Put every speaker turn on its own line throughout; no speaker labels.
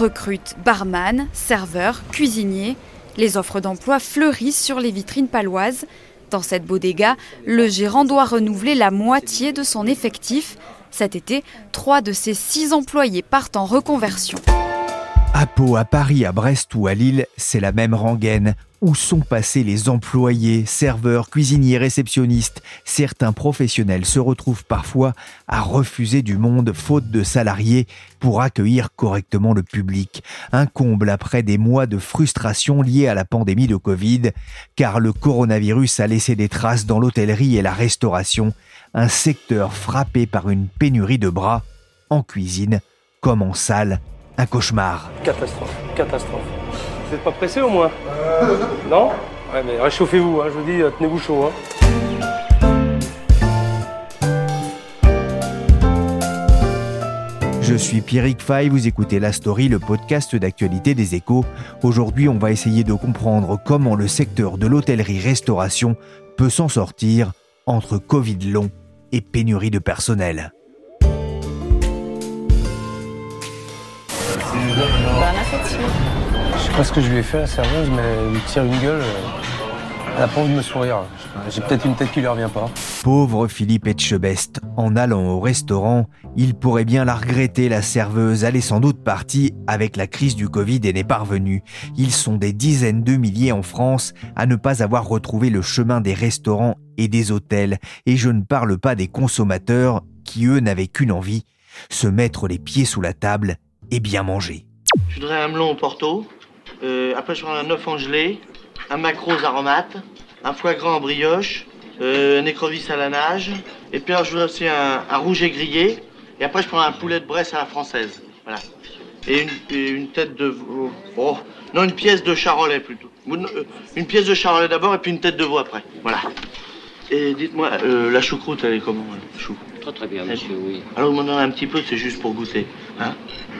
Recrute barman, serveur, cuisinier. Les offres d'emploi fleurissent sur les vitrines paloises. Dans cette bodega, le gérant doit renouveler la moitié de son effectif. Cet été, trois de ses six employés partent en reconversion.
À Pau, à Paris, à Brest ou à Lille, c'est la même rengaine. Où sont passés les employés, serveurs, cuisiniers, réceptionnistes? Certains professionnels se retrouvent parfois à refuser du monde faute de salariés pour accueillir correctement le public. Un comble après des mois de frustration liés à la pandémie de Covid, car le coronavirus a laissé des traces dans l'hôtellerie et la restauration, un secteur frappé par une pénurie de bras, en cuisine comme en salle, un cauchemar.
Catastrophe, catastrophe. Vous n'êtes pas pressé au moins Non Ouais, mais réchauffez-vous, hein, je vous dis, euh, tenez-vous chaud. Hein.
Je suis Pierrick Fay, vous écoutez La Story, le podcast d'actualité des échos. Aujourd'hui, on va essayer de comprendre comment le secteur de l'hôtellerie-restauration peut s'en sortir entre Covid long et pénurie de personnel.
Je sais pas ce que je lui ai fait à la serveuse, mais elle me tire une gueule. euh, Elle a pas envie de me sourire. J'ai peut-être une tête qui lui revient pas.
Pauvre Philippe Etchebest, en allant au restaurant, il pourrait bien la regretter, la serveuse. Elle est sans doute partie avec la crise du Covid et n'est pas revenue. Ils sont des dizaines de milliers en France à ne pas avoir retrouvé le chemin des restaurants et des hôtels. Et je ne parle pas des consommateurs qui, eux, n'avaient qu'une envie, se mettre les pieds sous la table bien manger.
Je voudrais un melon au porto. Euh, après, je prends un œuf en gelée, un maquereau aux aromates, un foie gras en brioche, euh, un écrevisse à la nage. Et puis, je voudrais aussi un, un rouget grillé. Et après, je prends un poulet de Bresse à la française. Voilà. Et une, tête de. veau- Oh, non, une pièce de charolais plutôt. Euh, Une pièce de charolais d'abord et puis une tête de veau après. Voilà. Et dites-moi, la choucroute, elle est comment,
Très très bien, monsieur, oui.
Alors, vous m'en donnez un petit peu, c'est juste pour goûter. Hein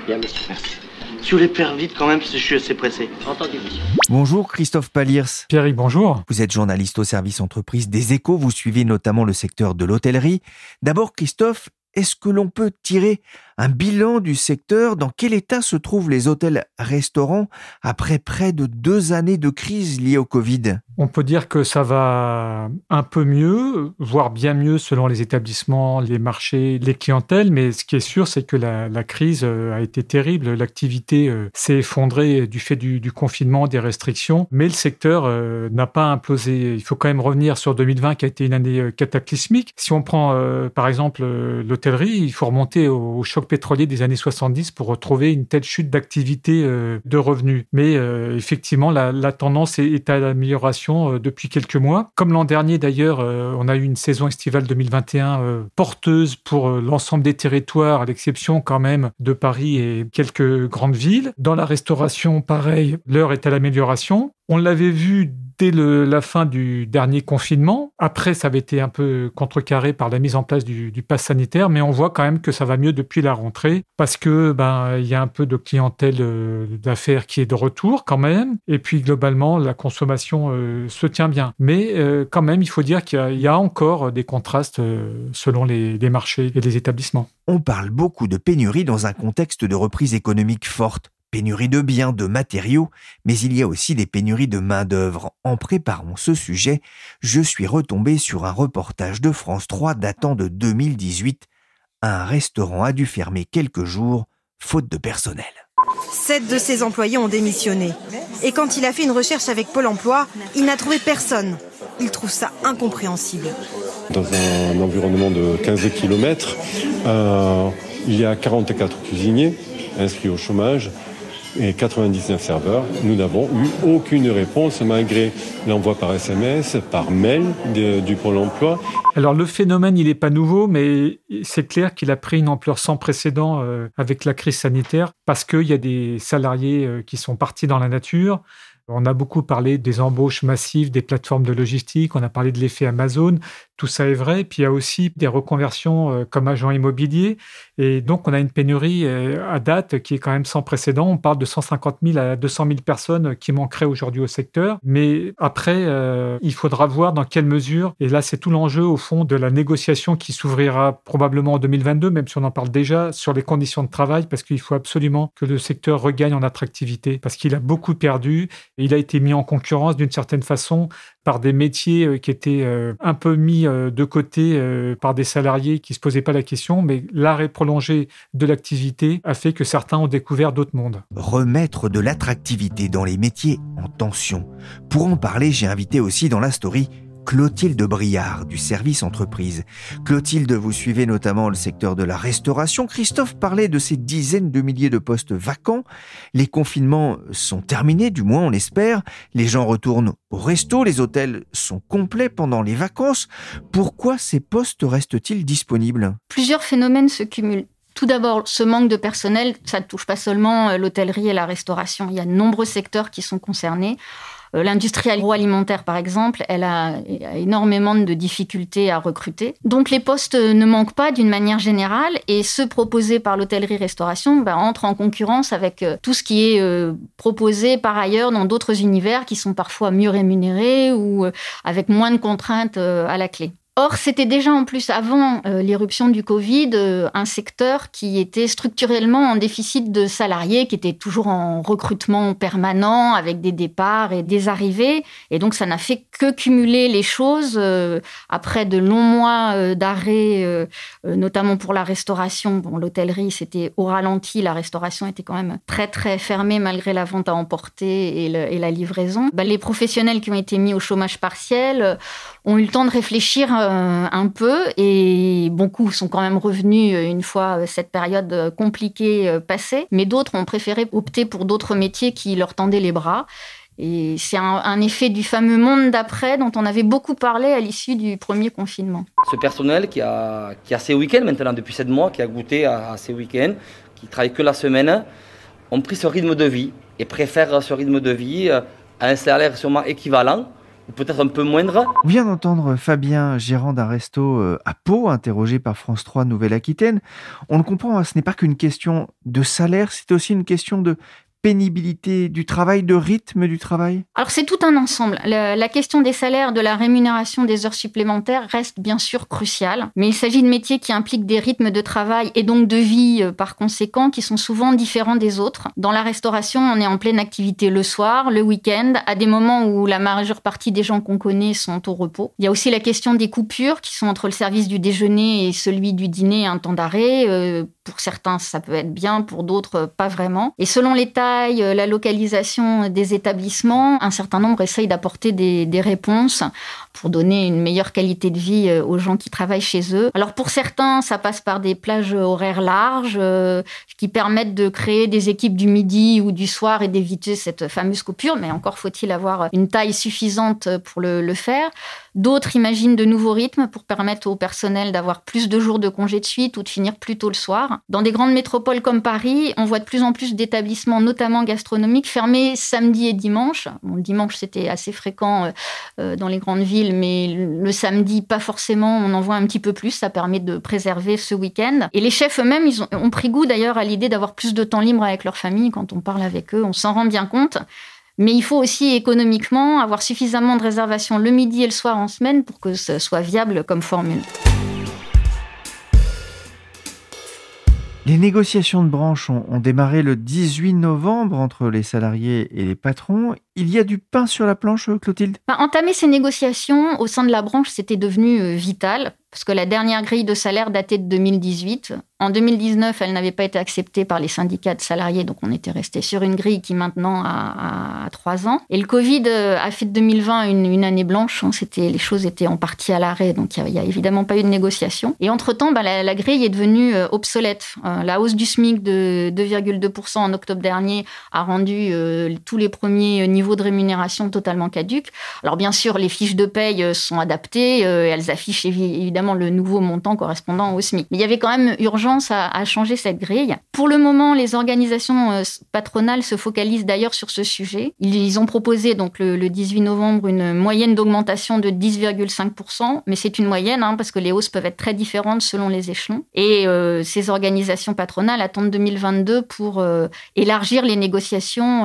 Bien, monsieur.
Merci. Si vous les faire vite quand même, parce que je suis assez pressé.
Entendu, monsieur.
Bonjour Christophe Palirs.
Pierre, bonjour.
Vous êtes journaliste au service entreprise des échos, vous suivez notamment le secteur de l'hôtellerie. D'abord Christophe, est-ce que l'on peut tirer un bilan du secteur Dans quel état se trouvent les hôtels-restaurants après près de deux années de crise liée au Covid?
On peut dire que ça va un peu mieux, voire bien mieux selon les établissements, les marchés, les clientèles, mais ce qui est sûr, c'est que la, crise euh, a été terrible. L'activité euh, s'est effondrée du fait du, confinement, des restrictions, mais le secteur euh, n'a pas implosé. Il faut quand même revenir sur 2020 qui a été une année euh, cataclysmique. Si on prend euh, par exemple euh, l'hôtellerie, il faut remonter au choc pétrolier des années 70 pour retrouver une telle chute d'activité euh, de revenus. Mais euh, effectivement, la, tendance est, à l'amélioration euh, depuis quelques mois. Comme l'an dernier d'ailleurs, on a eu une saison estivale 2021 euh, porteuse pour l'ensemble des territoires, à l'exception quand même de Paris et quelques grandes villes. Dans la restauration, pareil, l'heure est à l'amélioration. On l'avait vu dès la fin du dernier confinement. Après, ça avait été un peu contrecarré par la mise en place du, pass sanitaire, mais on voit quand même que ça va mieux depuis la rentrée parce que ben il y a un peu de clientèle euh, d'affaires qui est de retour quand même. Et puis globalement, la consommation euh, se tient bien. Mais euh, quand même, il faut dire qu'il y a- encore des contrastes selon les marchés et les établissements.
On parle beaucoup de pénurie dans un contexte de reprise économique forte. Pénurie de biens, de matériaux, mais il y a aussi des pénuries de main-d'œuvre. En préparant ce sujet, je suis retombé sur un reportage de France 3 datant de 2018. Un restaurant a dû fermer quelques jours, faute de personnel.
Sept de ses employés ont démissionné. Et quand il a fait une recherche avec Pôle emploi, il n'a trouvé personne. Il trouve ça incompréhensible.
Dans un environnement de 15 km, il y a 44 cuisiniers inscrits au chômage et 99 serveurs. Nous n'avons eu aucune réponse malgré l'envoi par SMS, par mail du Pôle emploi.
Alors le phénomène, il n'est pas nouveau, mais c'est clair qu'il a pris une ampleur sans précédent euh, avec la crise sanitaire parce qu'il y a des salariés euh, qui sont partis dans la nature. On a beaucoup parlé des embauches massives des plateformes de logistique, on a parlé de l'effet Amazon, tout ça est vrai. Puis il y a aussi des reconversions euh, comme agent immobilier. Et donc on a une pénurie euh, à date qui est quand même sans précédent. On parle de 150 000 à 200 000 personnes qui manqueraient aujourd'hui au secteur. Mais après, euh, il faudra voir dans quelle mesure, et là c'est tout l'enjeu au fond de la négociation qui s'ouvrira probablement en 2022, même si on en parle déjà, sur les conditions de travail, parce qu'il faut absolument que le secteur regagne en attractivité, parce qu'il a beaucoup perdu il a été mis en concurrence d'une certaine façon par des métiers euh, qui étaient euh, un peu mis euh, de côté par des salariés qui ne se posaient pas la question, mais l'arrêt prolongé de l'activité a fait que certains ont découvert d'autres mondes.
Remettre de l'attractivité dans les métiers en tension. Pour en parler, j'ai invité aussi dans la story Clotilde Briard du service entreprise. Clotilde, vous suivez notamment le secteur de la restauration. Christophe parlait de ces dizaines de milliers de postes vacants. Les confinements sont terminés, du moins on l'espère. Les gens retournent au resto, les hôtels sont complets pendant les vacances. Pourquoi ces postes restent-ils disponibles?
Plusieurs phénomènes se cumulent. Tout d'abord, ce manque de personnel, ça ne touche pas seulement l'hôtellerie et la restauration. Il y a de nombreux secteurs qui sont concernés. Euh, l'industrie agroalimentaire, par exemple, elle a, énormément de difficultés à recruter. Donc les postes ne manquent pas d'une manière générale et ceux proposés par l'hôtellerie-restauration ben, entrent en concurrence avec euh, tout ce qui est euh, proposé par ailleurs dans d'autres univers qui sont parfois mieux rémunérés ou avec moins de contraintes à la clé. Or, c'était déjà en plus avant euh, l'éruption du Covid euh, un secteur qui était structurellement en déficit de salariés, qui était toujours en recrutement permanent avec des départs et des arrivées. Et donc, ça n'a fait que cumuler les choses euh, après de longs mois d'arrêt, notamment pour la restauration. Bon, l'hôtellerie, c'était au ralenti. La restauration était quand même très, très fermée malgré la vente à emporter et, la livraison. Bah, les professionnels qui ont été mis au chômage partiel ont eu le temps de réfléchir un peu et beaucoup sont quand même revenus euh, une fois euh, cette période compliquée passée, mais d'autres ont préféré opter pour d'autres métiers qui leur tendaient les bras. Et c'est un, effet du fameux monde d'après dont on avait beaucoup parlé à l'issue du premier confinement.
Ce personnel qui a, qui a ses week-ends maintenant depuis 7 mois, qui a goûté à, à ses week-ends, qui travaille que la semaine, ont pris ce rythme de vie et préfèrent ce rythme de vie à un salaire sûrement équivalent peut-être un peu moindre.
On vient d'entendre Fabien, gérant d'un resto euh, à Pau, interrogé par France 3 Nouvelle-Aquitaine. On le comprend, hein, ce n'est pas qu'une question de salaire, c'est aussi une question de pénibilité du travail, de rythme du travail?
Alors c'est tout un ensemble. La, question des salaires, de la rémunération des heures supplémentaires reste bien sûr cruciale, mais il s'agit de métiers qui impliquent des rythmes de travail et donc de vie euh, par conséquent qui sont souvent différents des autres. Dans la restauration, on est en pleine activité le soir, le week-end, à des moments où la majeure partie des gens qu'on connaît sont au repos. Il y a aussi la question des coupures qui sont entre le service du déjeuner et celui du dîner, un temps d'arrêt. Euh, pour certains, ça peut être bien, pour d'autres, pas vraiment. Et selon l'état euh, la localisation des établissements, un certain nombre essayent d'apporter des, réponses pour donner une meilleure qualité de vie euh, aux gens qui travaillent chez eux. Alors pour certains, ça passe par des plages horaires larges euh, qui permettent de créer des équipes du midi ou du soir et d'éviter cette fameuse coupure, mais encore faut-il avoir une taille suffisante pour le, le faire. D'autres imaginent de nouveaux rythmes pour permettre au personnel d'avoir plus de jours de congé de suite ou de finir plus tôt le soir. Dans des grandes métropoles comme Paris, on voit de plus en plus d'établissements, notamment gastronomiques, fermés samedi et dimanche. Le dimanche, c'était assez fréquent euh, euh, dans les grandes villes, mais le samedi, pas forcément. On en voit un petit peu plus. Ça permet de préserver ce week-end. Et les chefs eux-mêmes, ils ont, ont pris goût d'ailleurs à l'idée d'avoir plus de temps libre avec leur famille. Quand on parle avec eux, on s'en rend bien compte. Mais il faut aussi économiquement avoir suffisamment de réservations le midi et le soir en semaine pour que ce soit viable comme formule.
Les négociations de branche ont, démarré le 18 novembre entre les salariés et les patrons. Il y a du pain sur la planche, Clotilde?
Bah, Entamer ces négociations au sein de la branche, c'était devenu vital parce que la dernière grille de salaire datait de 2018. En 2019, elle n'avait pas été acceptée par les syndicats de salariés, donc on était resté sur une grille qui maintenant a, trois ans. Et le Covid euh, a fait de 2020 une, année blanche. Hein. C'était, les choses étaient en partie à l'arrêt, donc il n'y a, évidemment pas eu de négociation. Et entre-temps, bah, la, grille est devenue euh, obsolète. Euh, la hausse du SMIC de 2,2% en octobre dernier a rendu tous les premiers niveaux de rémunération totalement caduques. Alors bien sûr, les fiches de paye sont adaptées, elles affichent évidemment le nouveau montant correspondant au SMIC. Mais il y avait quand même urgence à, changer cette grille. Pour le moment, les organisations euh, patronales se focalisent d'ailleurs sur ce sujet. Ils, ont proposé donc le, 18 novembre une moyenne d'augmentation de 10,5%, mais c'est une moyenne hein, parce que les hausses peuvent être très différentes selon les échelons. Et euh, ces organisations patronales attendent 2022 pour euh, élargir les négociations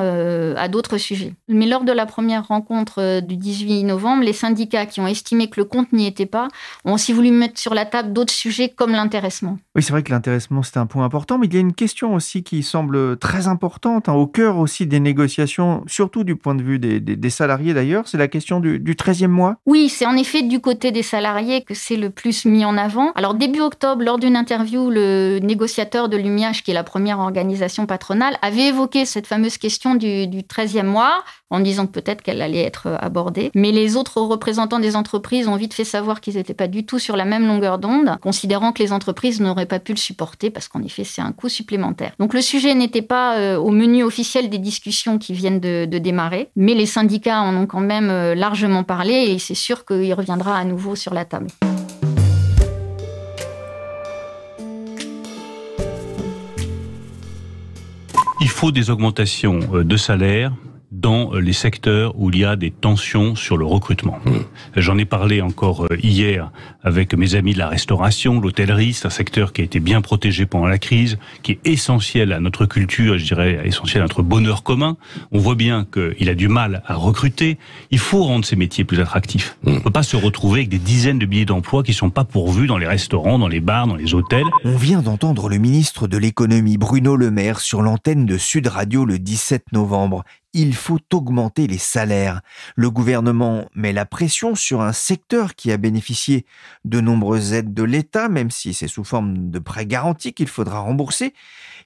à d'autres sujets. Mais lors de la première rencontre du 18 novembre, les syndicats qui ont estimé que le compte n'y était pas ont aussi voulu mettre sur la table d'autres sujets comme l'intéressement.
Oui, c'est vrai que l'intéressement, c'est un point important, mais il y a une question aussi qui semble très importante, hein, au cœur aussi des négociations, surtout du point de vue des, salariés d'ailleurs, c'est la question du, du 13e mois.
Oui, c'est en effet du côté des salariés que c'est le plus mis en avant. Alors début octobre, lors d'une interview, le négociateur de l'UMIH, qui est la première organisation patronale, avait évoqué cette fameuse question du, du 13e mois en disant peut-être qu'elle allait être abordée. Mais les autres représentants des entreprises ont vite fait savoir qu'ils n'étaient pas du tout sur la même longueur d'onde, considérant que les entreprises n'auraient pas pu le supporter parce qu'en effet, c'est un coût supplémentaire. Donc le sujet n'était pas euh, au menu officiel des discussions qui viennent de, démarrer, mais les syndicats en ont quand même euh, largement parlé et c'est sûr qu'il reviendra à nouveau sur la table.
Il faut des augmentations euh, de salaire dans les secteurs où il y a des tensions sur le recrutement. Mmh. J'en ai parlé encore euh, hier avec mes amis de la restauration, l'hôtellerie, c'est un secteur qui a été bien protégé pendant la crise, qui est essentiel à notre culture, je dirais essentiel à notre bonheur commun. On voit bien qu'il a du mal à recruter. Il faut rendre ces métiers plus attractifs. Mmh. On ne peut pas se retrouver avec des dizaines de billets d'emploi qui ne sont pas pourvus dans les restaurants, dans les bars, dans les hôtels.
On vient d'entendre le ministre de l'économie Bruno Le Maire sur l'antenne de Sud Radio le 17 novembre il faut augmenter les salaires. Le gouvernement met la pression sur un secteur qui a bénéficié de nombreuses aides de l'État, même si c'est sous forme de prêts garantis qu'il faudra rembourser.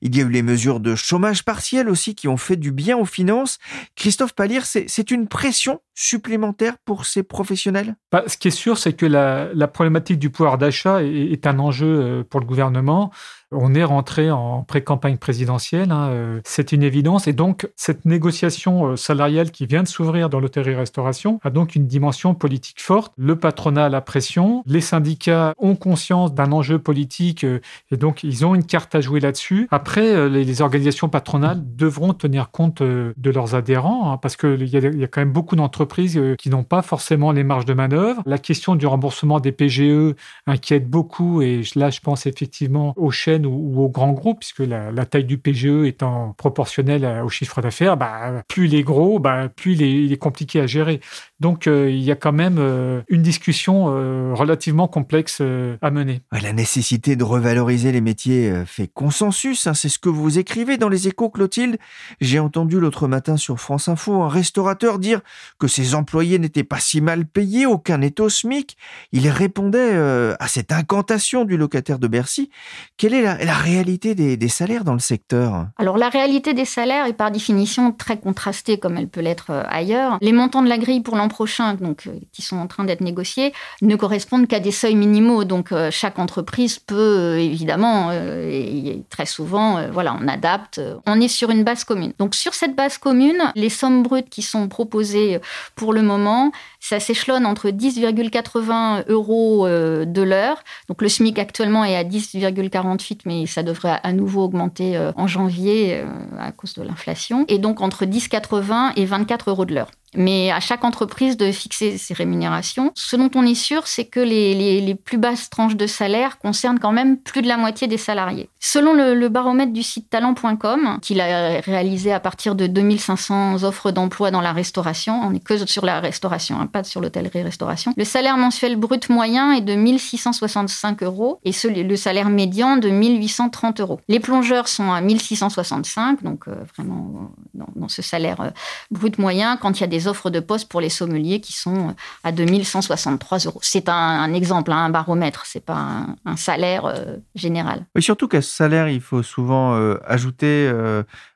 Il y a eu les mesures de chômage partiel aussi qui ont fait du bien aux finances. Christophe Palir, c'est une pression supplémentaire pour ces professionnels?
Bah, Ce qui est sûr, c'est que la, problématique du pouvoir d'achat est, un enjeu euh, pour le gouvernement. On est rentré en pré-campagne présidentielle, hein, euh, c'est une évidence. Et donc, cette négociation euh, salariale qui vient de s'ouvrir dans l'hôtellerie-restauration a donc une dimension politique forte. Le patronat a la pression, les syndicats ont conscience d'un enjeu politique et donc ils ont une carte à jouer là-dessus. Les, organisations patronales devront tenir compte de leurs adhérents hein, parce qu'il y, y, a quand même beaucoup d'entreprises qui n'ont pas forcément les marges de manœuvre. La question du remboursement des PGE inquiète beaucoup et là, je pense effectivement aux chaînes ou, aux grands groupes, puisque la, taille du PGE étant proportionnelle au chiffre d'affaires, bah, plus il est gros, bah, plus il est, compliqué à gérer. Donc euh, il y a quand même euh, une discussion euh, relativement complexe à mener.
La nécessité de revaloriser les métiers fait consensus, hein, c'est ce que vous écrivez dans les échos, Clotilde. J'ai entendu l'autre matin sur France Info un restaurateur dire que ses employés n'étaient pas si mal payés, aucun n'est au SMIC. Il répondait à cette incantation du locataire de Bercy. Quelle est la, réalité des, salaires dans le secteur?
Alors la réalité des salaires est par définition très contrastée comme elle peut l'être ailleurs. Les montants de la grille pour l'emploi prochains, donc, euh, qui sont en train d'être négociés, ne correspondent qu'à des seuils minimaux. Donc, euh, chaque entreprise peut, euh, évidemment, et très souvent, voilà, on adapte. On est sur une base commune. Donc, sur cette base commune, les sommes brutes qui sont proposées pour le moment, ça s'échelonne entre 10,80 euros de l'heure. Donc, le SMIC actuellement est à 10,48, mais ça devrait à nouveau augmenter en janvier à cause de l'inflation. Et donc, entre 10,80 et 24 euros de l'heure. mais à chaque entreprise de fixer ses rémunérations. Ce dont on est sûr, c'est que les, plus basses tranches de salaire concernent quand même plus de la moitié des salariés. Selon le, baromètre du site talent.com, qu'il a réalisé à partir de 2500 offres d'emploi dans la restauration, on n'est que sur la restauration, hein, pas sur l'hôtellerie-restauration, le salaire mensuel brut moyen est de 1665 euros et le salaire médian de 1830 euros. Les plongeurs sont à 1665, donc euh, vraiment dans, ce salaire euh, brut moyen, quand il y a des offres de poste pour les sommeliers qui sont euh, à 2163 euros. C'est un, exemple, hein, un baromètre, c'est pas un, salaire général.
Et surtout qu'à ce salaire, il faut souvent ajouter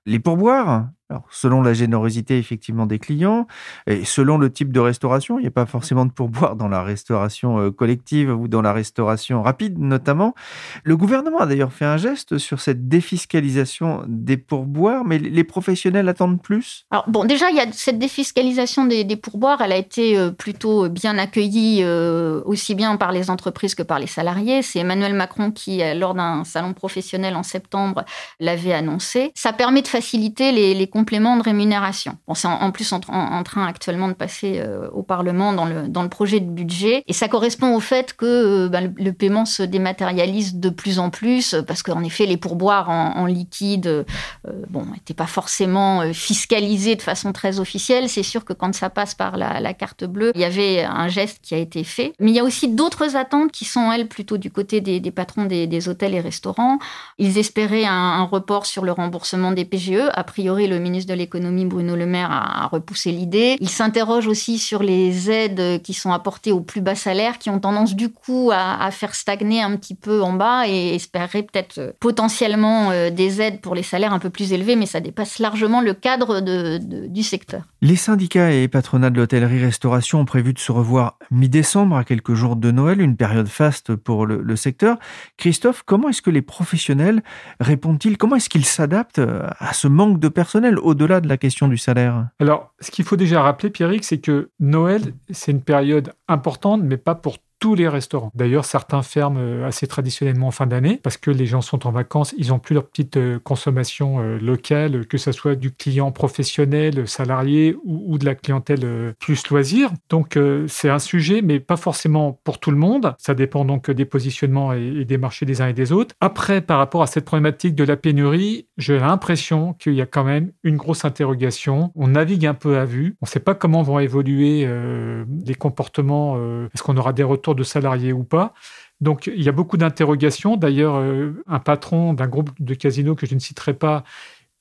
les pourboires. Alors, selon la générosité effectivement des clients et selon le type de restauration, il n'y a pas forcément de pourboire dans la restauration euh, collective ou dans la restauration rapide notamment. Le gouvernement a d'ailleurs fait un geste sur cette défiscalisation des pourboires, mais les professionnels attendent plus?
Alors bon, déjà il y a cette défiscalisation des, pourboires, elle a été euh, plutôt bien accueillie euh, aussi bien par les entreprises que par les salariés. C'est Emmanuel Macron qui, lors d'un salon professionnel en septembre, l'avait annoncé. Ça permet de faciliter les, les complément de rémunération. Bon, c'est en, plus en, train actuellement de passer euh, au Parlement dans le, projet de budget. Et ça correspond au fait que euh, bah, le, paiement se dématérialise de plus en plus, parce qu'en effet, les pourboires en, liquide euh, bon, n'étaient pas forcément fiscalisés de façon très officielle. C'est sûr que quand ça passe par la, carte bleue, il y avait un geste qui a été fait. Mais il y a aussi d'autres attentes qui sont, elles, plutôt du côté des, patrons des, hôtels et restaurants. Ils espéraient un, un report sur le remboursement des PGE. A priori, le ministre ministre de l'économie Bruno Le Maire a, repoussé l'idée. Il s'interroge aussi sur les aides qui sont apportées aux plus bas salaires, qui ont tendance du coup à, faire stagner un petit peu en bas et espérer peut-être euh, potentiellement euh, des aides pour les salaires un peu plus élevés, mais ça dépasse largement le cadre du secteur.
Les syndicats et patronats de l'hôtellerie-restauration ont prévu de se revoir mi-décembre, à quelques jours de Noël, une période faste pour le, secteur. Christophe, comment est-ce que les professionnels répondent-ils? Comment est-ce qu'ils s'adaptent à ce manque de personnel au-delà de la question du salaire?
Alors, ce qu'il faut déjà rappeler, Pierrick, c'est que Noël, c'est une période importante, mais pas pour tous les restaurants. D'ailleurs, certains ferment euh, assez traditionnellement en fin d'année parce que les gens sont en vacances, ils n'ont plus leur petite euh, consommation euh, locale, que ce soit du client professionnel, salarié ou, de la clientèle plus loisir. Donc, c'est un sujet, mais pas forcément pour tout le monde. Ça dépend donc des positionnements et, des marchés des uns et des autres. Après, par rapport à cette problématique de la pénurie, j'ai l'impression qu'il y a quand même une grosse interrogation. On navigue un peu à vue. On ne sait pas comment vont évoluer les comportements. Est-ce qu'on aura des retours de salariés ou pas. Donc il y a beaucoup d'interrogations. D'ailleurs, euh, un patron d'un groupe de casinos que je ne citerai pas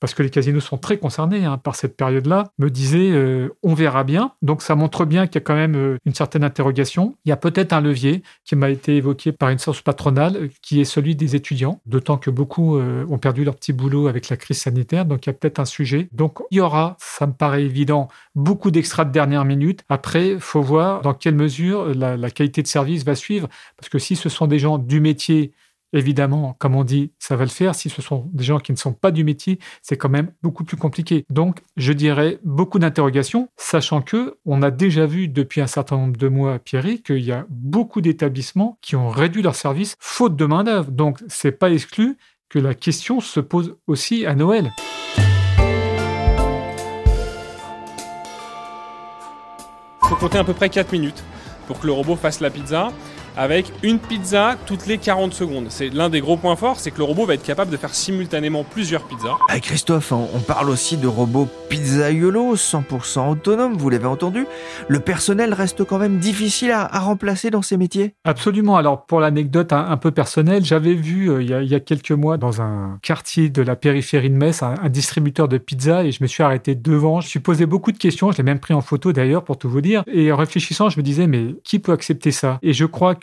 parce que les casinos sont très concernés hein, par cette période-là, me disait euh, on verra bien. Donc ça montre bien qu'il y a quand même euh, une certaine interrogation. Il y a peut-être un levier qui m'a été évoqué par une source patronale, euh, qui est celui des étudiants, d'autant que beaucoup ont perdu leur petit boulot avec la crise sanitaire. Donc il y a peut-être un sujet. Donc il y aura, ça me paraît évident, beaucoup d'extras de dernière minute. Après, faut voir dans quelle mesure la qualité de service va suivre, parce que si ce sont des gens du métier Évidemment, comme on dit, ça va le faire. Si ce sont des gens qui ne sont pas du métier, c'est quand même beaucoup plus compliqué. Donc, je dirais beaucoup d'interrogations, sachant que on a déjà vu depuis un certain nombre de mois, Pierry, qu'il y a beaucoup d'établissements qui ont réduit leurs services faute de main d'œuvre. Donc, c'est pas exclu que la question se pose aussi à Noël.
Il faut compter à peu près 4 minutes pour que le robot fasse la pizza avec une pizza toutes les 40 secondes. C'est l'un des gros points forts, c'est que le robot va être capable de faire simultanément plusieurs pizzas.
Christophe, on parle aussi de robots pizzaiolo 100% autonomes, vous l'avez entendu. Le personnel reste quand même difficile à, remplacer dans ces métiers
Absolument. Alors pour l'anecdote un, peu personnelle, j'avais vu euh, il, y a, quelques mois dans un quartier de la périphérie de Metz un, distributeur de pizza et je me suis arrêté devant. Je me suis posé beaucoup de questions, je l'ai même pris en photo d'ailleurs pour tout vous dire. Et en réfléchissant, je me disais mais qui peut accepter ça? Et je crois que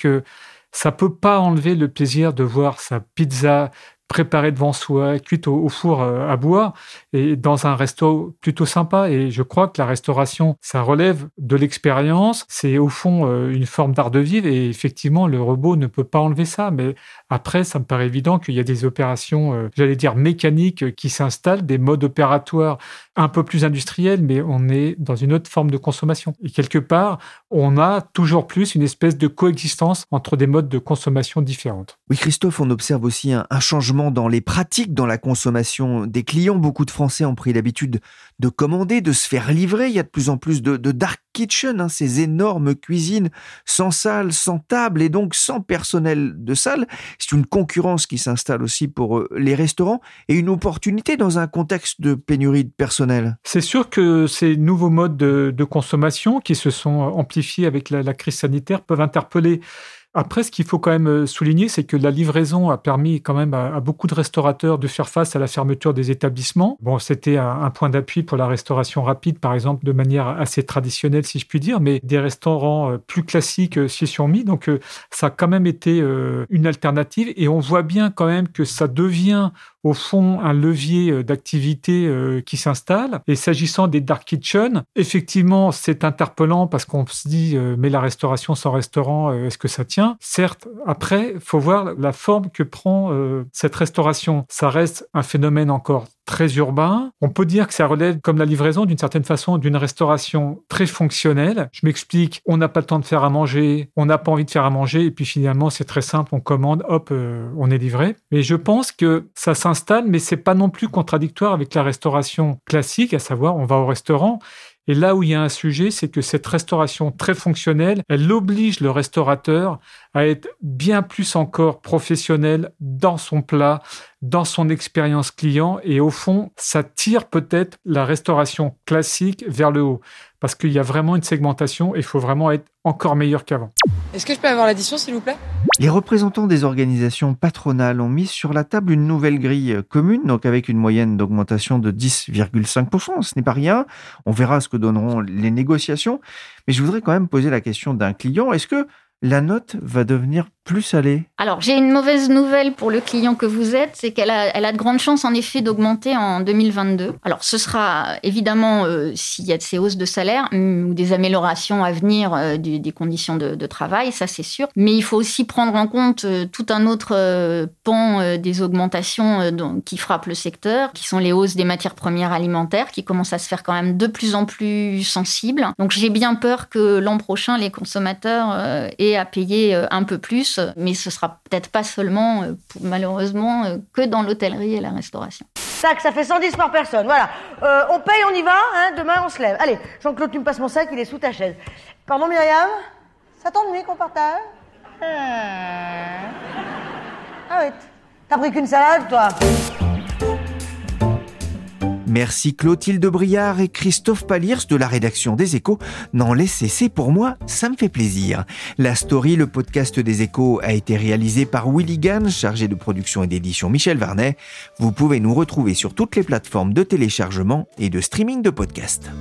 ça peut pas enlever le plaisir de voir sa pizza préparée devant soi, cuite au, four euh, à bois, et dans un resto plutôt sympa. Et je crois que la restauration, ça relève de l'expérience. C'est au fond euh, une forme d'art de vivre. Et effectivement, le robot ne peut pas enlever ça. Mais après, ça me paraît évident qu'il y a des opérations, euh, j'allais dire mécaniques, qui s'installent, des modes opératoires un peu plus industriels, mais on est dans une autre forme de consommation. Et quelque part, on a toujours plus une espèce de coexistence entre des modes de consommation différentes.
Oui, Christophe, on observe aussi un, changement dans les pratiques, dans la consommation des clients. Beaucoup de Français ont pris l'habitude de commander, de se faire livrer. Il y a de plus en plus de, dark kitchen, hein, ces énormes cuisines sans salle, sans table et donc sans personnel de salle. C'est une concurrence qui s'installe aussi pour euh, les restaurants et une opportunité dans un contexte de pénurie de personnel.
C'est sûr que ces nouveaux modes de, consommation qui se sont amplifiés avec la crise sanitaire peuvent interpeller après, ce qu'il faut quand même euh, souligner, c'est que la livraison a permis quand même à, beaucoup de restaurateurs de faire face à la fermeture des établissements. Bon, c'était un, point d'appui pour la restauration rapide, par exemple, de manière assez traditionnelle, si je puis dire, mais des restaurants euh, plus classiques euh, s'y sont mis. Donc, ça a quand même été une alternative et on voit bien quand même que ça devient au fond un levier euh, d'activité euh, qui s'installe. Et s'agissant des dark kitchen, effectivement, c'est interpellant parce qu'on se dit, euh, mais la restauration sans restaurant, est-ce que ça tient? Certes, après, faut voir la forme que prend cette restauration. Ça reste un phénomène encore très urbain. On peut dire que ça relève, comme la livraison, d'une certaine façon, d'une restauration très fonctionnelle. Je m'explique, on n'a pas le temps de faire à manger, on n'a pas envie de faire à manger, et puis finalement, c'est très simple, on commande, hop, euh, on est livré. Mais je pense que ça s'installe, mais c'est pas non plus contradictoire avec la restauration classique, à savoir, on va au restaurant et là où il y a un sujet, c'est que cette restauration très fonctionnelle, elle oblige le restaurateur à être bien plus encore professionnel dans son plat, dans son expérience client. Et au fond, ça tire peut-être la restauration classique vers le haut. Parce qu'il y a vraiment une segmentation et il faut vraiment être encore meilleur qu'avant.
Est-ce que je peux avoir l'addition, s'il vous plaît?
Les représentants des organisations patronales ont mis sur la table une nouvelle grille commune, donc avec une moyenne d'augmentation de 10,5%. Ce n'est pas rien. On verra ce que donneront les négociations. Mais je voudrais quand même poser la question d'un client. Est-ce que la note va devenir plus
Alors, j'ai une mauvaise nouvelle pour le client que vous êtes, c'est qu'elle a, elle a de grandes chances en effet d'augmenter en 2022. Alors, ce sera évidemment euh, s'il y a de ces hausses de salaire mm, ou des améliorations à venir euh, des, conditions de, travail, ça c'est sûr. Mais il faut aussi prendre en compte euh, tout un autre pan des augmentations qui frappent le secteur, qui sont les hausses des matières premières alimentaires, qui commencent à se faire quand même de plus en plus sensibles. Donc, j'ai bien peur que l'an prochain, les consommateurs aient à payer un peu plus, mais ce sera peut-être pas seulement, euh, malheureusement, euh, que dans l'hôtellerie et la restauration.
Sac, ça fait 110 par personne, voilà. on paye, on y va, hein, demain on se lève. Allez, Jean-Claude, tu me passes mon sac, il est sous ta chaise. Pardon Myriam? Ça t'ennuie qu'on partage? Ah, ah oui, t'as pris qu'une salade, toi?
Merci Clotilde Briard et Christophe Paliers de la rédaction des Échos. N'en laissez, c'est pour moi, ça me fait plaisir. La story, le podcast des Échos, a été réalisé par Willy Gann, chargé de production et d'édition Michel Varnet. Vous pouvez nous retrouver sur toutes les plateformes de téléchargement et de streaming de podcasts.